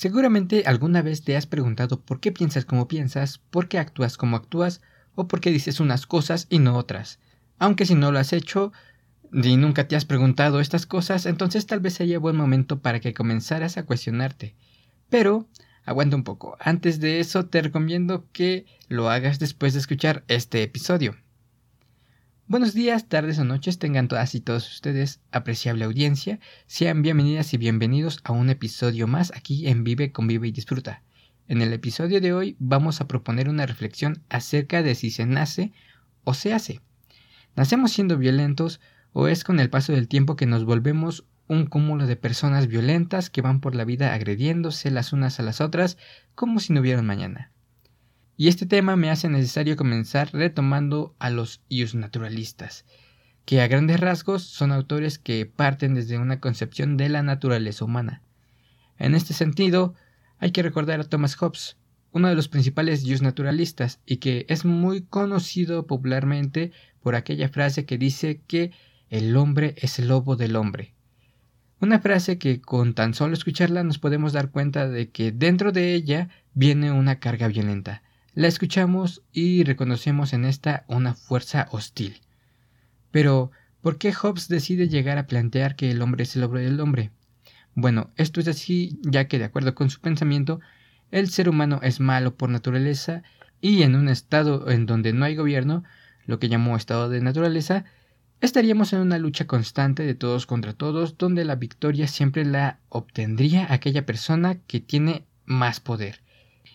Seguramente alguna vez te has preguntado por qué piensas como piensas, por qué actúas como actúas, o por qué dices unas cosas y no otras. Aunque si no lo has hecho y nunca te has preguntado estas cosas, entonces tal vez haya buen momento para que comenzaras a cuestionarte. Pero, aguanta un poco. Antes de eso, te recomiendo que lo hagas después de escuchar este episodio. Buenos días, tardes o noches tengan todas y todos ustedes, apreciable audiencia. Sean bienvenidas y bienvenidos a un episodio más aquí en Vive, Convive y Disfruta. En el episodio de hoy vamos a proponer una reflexión acerca de si se nace o se hace. ¿Nacemos siendo violentos o es con el paso del tiempo que nos volvemos un cúmulo de personas violentas que van por la vida agrediéndose las unas a las otras como si no hubiera mañana? Y este tema me hace necesario comenzar retomando a los ius naturalistas, que a grandes rasgos son autores que parten desde una concepción de la naturaleza humana. En este sentido, hay que recordar a Thomas Hobbes, uno de los principales ius naturalistas, y que es muy conocido popularmente por aquella frase que dice que el hombre es el lobo del hombre. Una frase que con tan solo escucharla nos podemos dar cuenta de que dentro de ella viene una carga violenta, la escuchamos y reconocemos en esta una fuerza hostil. Pero, ¿por qué Hobbes decide llegar a plantear que el hombre es el hombre del hombre? Bueno, esto es así ya que de acuerdo con su pensamiento, el ser humano es malo por naturaleza y en un estado en donde no hay gobierno, lo que llamó estado de naturaleza, estaríamos en una lucha constante de todos contra todos, donde la victoria siempre la obtendría aquella persona que tiene más poder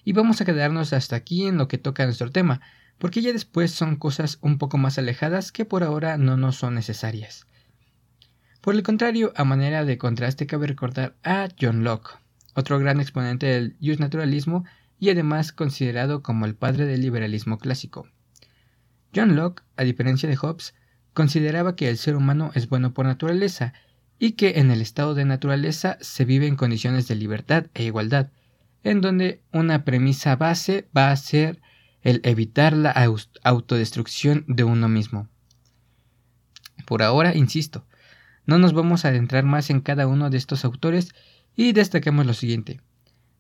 y vamos a quedarnos hasta aquí en lo que toca a nuestro tema, porque ya después son cosas un poco más alejadas que por ahora no nos son necesarias. Por el contrario, a manera de contraste cabe recordar a John Locke, otro gran exponente del naturalismo y además considerado como el padre del liberalismo clásico. John Locke, a diferencia de Hobbes, consideraba que el ser humano es bueno por naturaleza y que en el estado de naturaleza se vive en condiciones de libertad e igualdad, en donde una premisa base va a ser el evitar la autodestrucción de uno mismo. Por ahora, insisto, no nos vamos a adentrar más en cada uno de estos autores y destaquemos lo siguiente.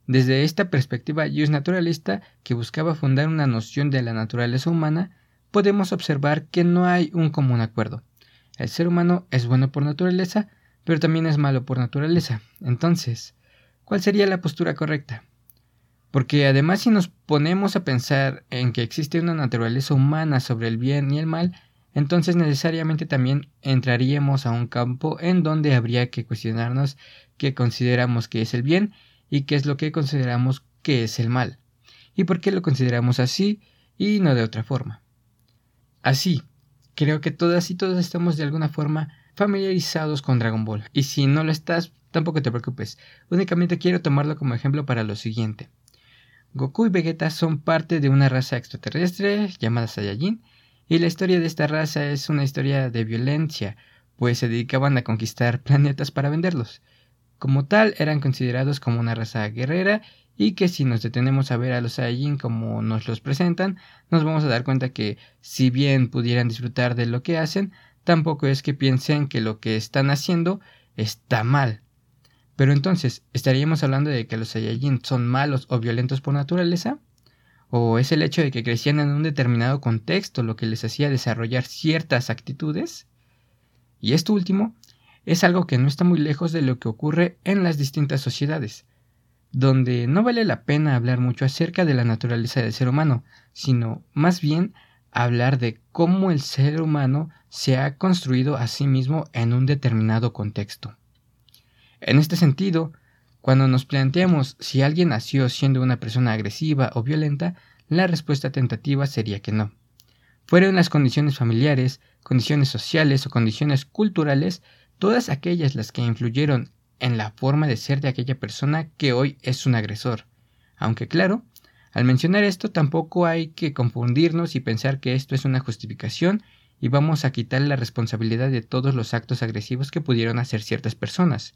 Desde esta perspectiva naturalista que buscaba fundar una noción de la naturaleza humana, podemos observar que no hay un común acuerdo. El ser humano es bueno por naturaleza, pero también es malo por naturaleza. Entonces, ¿cuál sería la postura correcta? Porque además si nos ponemos a pensar en que existe una naturaleza humana sobre el bien y el mal, entonces necesariamente también entraríamos a un campo en donde habría que cuestionarnos qué consideramos que es el bien y qué es lo que consideramos que es el mal, y por qué lo consideramos así y no de otra forma. Así, creo que todas y todos estamos de alguna forma familiarizados con Dragon Ball, y si no lo estás, tampoco te preocupes, únicamente quiero tomarlo como ejemplo para lo siguiente. Goku y Vegeta son parte de una raza extraterrestre llamada Saiyajin, y la historia de esta raza es una historia de violencia, pues se dedicaban a conquistar planetas para venderlos. Como tal, eran considerados como una raza guerrera y que si nos detenemos a ver a los Saiyajin como nos los presentan, nos vamos a dar cuenta que si bien pudieran disfrutar de lo que hacen, tampoco es que piensen que lo que están haciendo está mal. Pero entonces, ¿estaríamos hablando de que los Saiyajin son malos o violentos por naturaleza? ¿O es el hecho de que crecían en un determinado contexto lo que les hacía desarrollar ciertas actitudes? Y esto último es algo que no está muy lejos de lo que ocurre en las distintas sociedades, donde no vale la pena hablar mucho acerca de la naturaleza del ser humano, sino más bien hablar de cómo el ser humano se ha construido a sí mismo en un determinado contexto. En este sentido, cuando nos planteamos si alguien nació siendo una persona agresiva o violenta, la respuesta tentativa sería que no. Fueron las condiciones familiares, condiciones sociales o condiciones culturales, todas aquellas las que influyeron en la forma de ser de aquella persona que hoy es un agresor. Aunque claro, al mencionar esto tampoco hay que confundirnos y pensar que esto es una justificación y vamos a quitar la responsabilidad de todos los actos agresivos que pudieron hacer ciertas personas.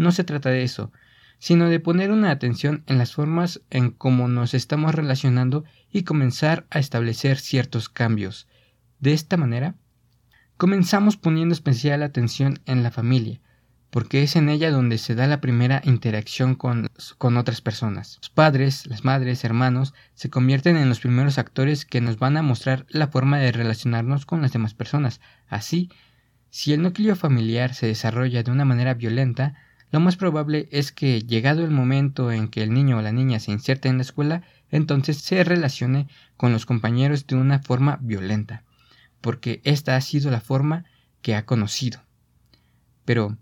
No se trata de eso, sino de poner una atención en las formas en cómo nos estamos relacionando y comenzar a establecer ciertos cambios. De esta manera, comenzamos poniendo especial atención en la familia, porque es en ella donde se da la primera interacción con, con, otras personas. Los padres, las madres, hermanos se convierten en los primeros actores que nos van a mostrar la forma de relacionarnos con las demás personas. Así, si el núcleo familiar se desarrolla de una manera violenta, lo más probable es que, llegado el momento en que el niño o la niña se inserta en la escuela, entonces se relacione con los compañeros de una forma violenta, porque esta ha sido la forma que ha conocido. Pero,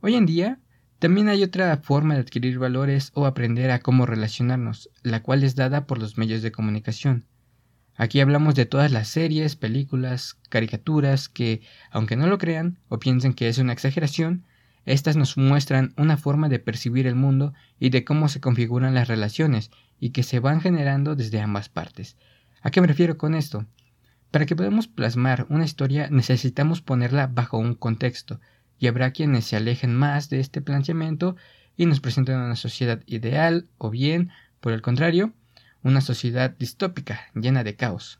hoy en día, también hay otra forma de adquirir valores o aprender a cómo relacionarnos, la cual es dada por los medios de comunicación. Aquí hablamos de todas las series, películas, caricaturas que, aunque no lo crean o piensen que es una exageración, estas nos muestran una forma de percibir el mundo y de cómo se configuran las relaciones y que se van generando desde ambas partes. ¿A qué me refiero con esto? Para que podamos plasmar una historia necesitamos ponerla bajo un contexto, y habrá quienes se alejen más de este planteamiento y nos presenten una sociedad ideal o bien, por el contrario, una sociedad distópica, llena de caos.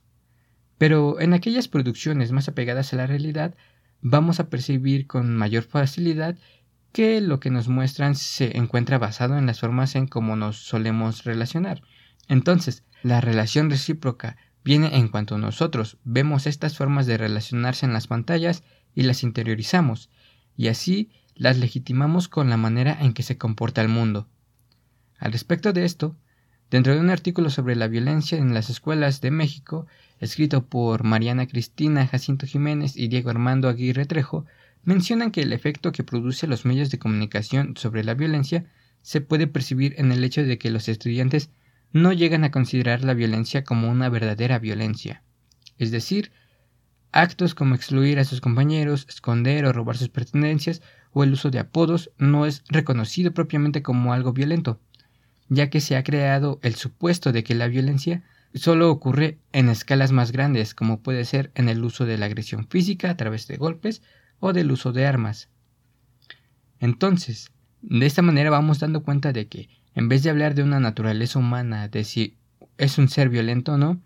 Pero en aquellas producciones más apegadas a la realidad, vamos a percibir con mayor facilidad que lo que nos muestran se encuentra basado en las formas en cómo nos solemos relacionar. Entonces, la relación recíproca viene en cuanto nosotros vemos estas formas de relacionarse en las pantallas y las interiorizamos, y así las legitimamos con la manera en que se comporta el mundo. Al respecto de esto, dentro de un artículo sobre la violencia en las escuelas de México, escrito por Mariana Cristina Jacinto Jiménez y Diego Armando Aguirre Trejo, mencionan que el efecto que produce los medios de comunicación sobre la violencia se puede percibir en el hecho de que los estudiantes no llegan a considerar la violencia como una verdadera violencia. Es decir, actos como excluir a sus compañeros, esconder o robar sus pertenencias o el uso de apodos no es reconocido propiamente como algo violento, ya que se ha creado el supuesto de que la violencia solo ocurre en escalas más grandes, como puede ser en el uso de la agresión física a través de golpes o del uso de armas. Entonces, de esta manera vamos dando cuenta de que, en vez de hablar de una naturaleza humana, de si es un ser violento o no,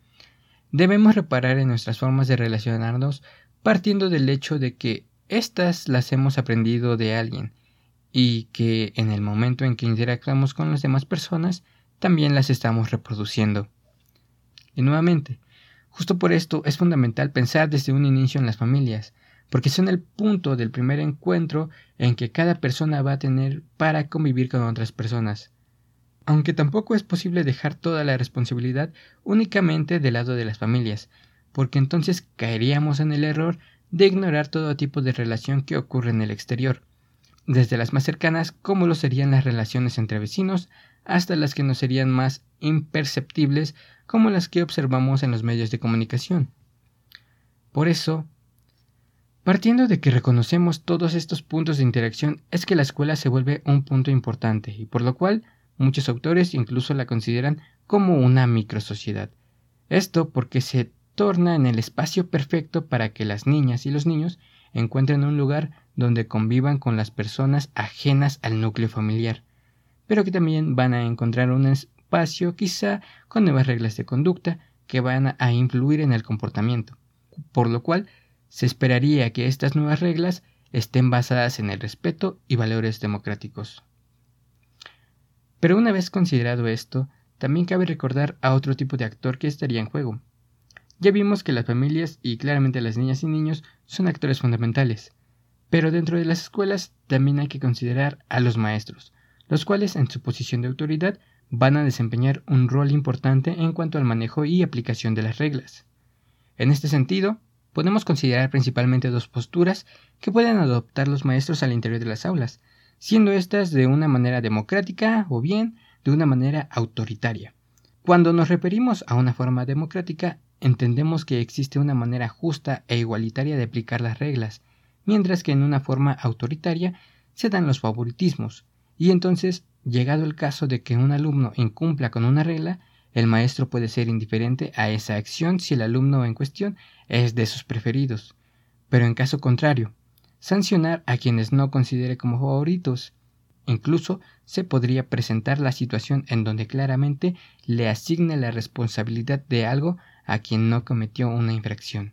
debemos reparar en nuestras formas de relacionarnos partiendo del hecho de que éstas las hemos aprendido de alguien y que en el momento en que interactuamos con las demás personas también las estamos reproduciendo. Y nuevamente, justo por esto es fundamental pensar desde un inicio en las familias, porque son el punto del primer encuentro en que cada persona va a tener para convivir con otras personas. Aunque tampoco es posible dejar toda la responsabilidad únicamente del lado de las familias, porque entonces caeríamos en el error de ignorar todo tipo de relación que ocurre en el exterior, desde las más cercanas como lo serían las relaciones entre vecinos, hasta las que nos serían más imperceptibles como las que observamos en los medios de comunicación. Por eso, partiendo de que reconocemos todos estos puntos de interacción, es que la escuela se vuelve un punto importante y por lo cual muchos autores incluso la consideran como una microsociedad. Esto porque se torna en el espacio perfecto para que las niñas y los niños encuentren un lugar donde convivan con las personas ajenas al núcleo familiar, pero que también van a encontrar un espacio quizá con nuevas reglas de conducta que van a influir en el comportamiento, por lo cual se esperaría que estas nuevas reglas estén basadas en el respeto y valores democráticos. Pero una vez considerado esto, también cabe recordar a otro tipo de actor que estaría en juego. Ya vimos que las familias y claramente las niñas y niños son actores fundamentales, pero dentro de las escuelas también hay que considerar a los maestros, los cuales en su posición de autoridad van a desempeñar un rol importante en cuanto al manejo y aplicación de las reglas. En este sentido, podemos considerar principalmente dos posturas que pueden adoptar los maestros al interior de las aulas, siendo éstas de una manera democrática o bien de una manera autoritaria. Cuando nos referimos a una forma democrática, entendemos que existe una manera justa e igualitaria de aplicar las reglas, mientras que en una forma autoritaria se dan los favoritismos, y entonces, llegado el caso de que un alumno incumpla con una regla, el maestro puede ser indiferente a esa acción si el alumno en cuestión es de sus preferidos. Pero en caso contrario, sancionar a quienes no considere como favoritos. Incluso se podría presentar la situación en donde claramente le asigne la responsabilidad de algo a quien no cometió una infracción.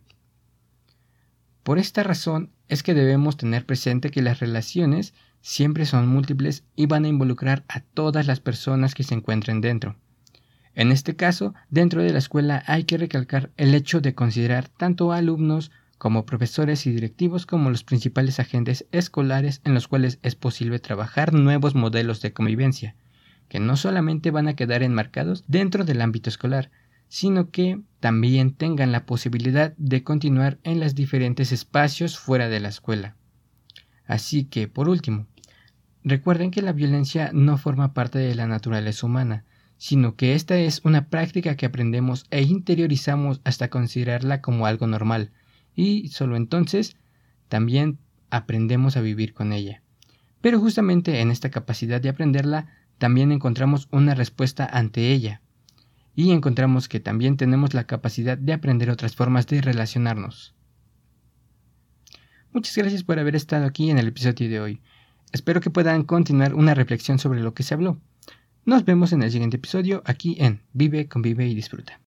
Por esta razón es que debemos tener presente que las relaciones siempre son múltiples y van a involucrar a todas las personas que se encuentren dentro. En este caso, dentro de la escuela hay que recalcar el hecho de considerar tanto alumnos como profesores y directivos como los principales agentes escolares en los cuales es posible trabajar nuevos modelos de convivencia, que no solamente van a quedar enmarcados dentro del ámbito escolar, sino que también tengan la posibilidad de continuar en los diferentes espacios fuera de la escuela. Así que, por último, recuerden que la violencia no forma parte de la naturaleza humana, sino que esta es una práctica que aprendemos e interiorizamos hasta considerarla como algo normal, y solo entonces también aprendemos a vivir con ella. Pero justamente en esta capacidad de aprenderla también encontramos una respuesta ante ella, y encontramos que también tenemos la capacidad de aprender otras formas de relacionarnos. Muchas gracias por haber estado aquí en el episodio de hoy. Espero que puedan continuar una reflexión sobre lo que se habló. Nos vemos en el siguiente episodio aquí en Vive, convive y disfruta.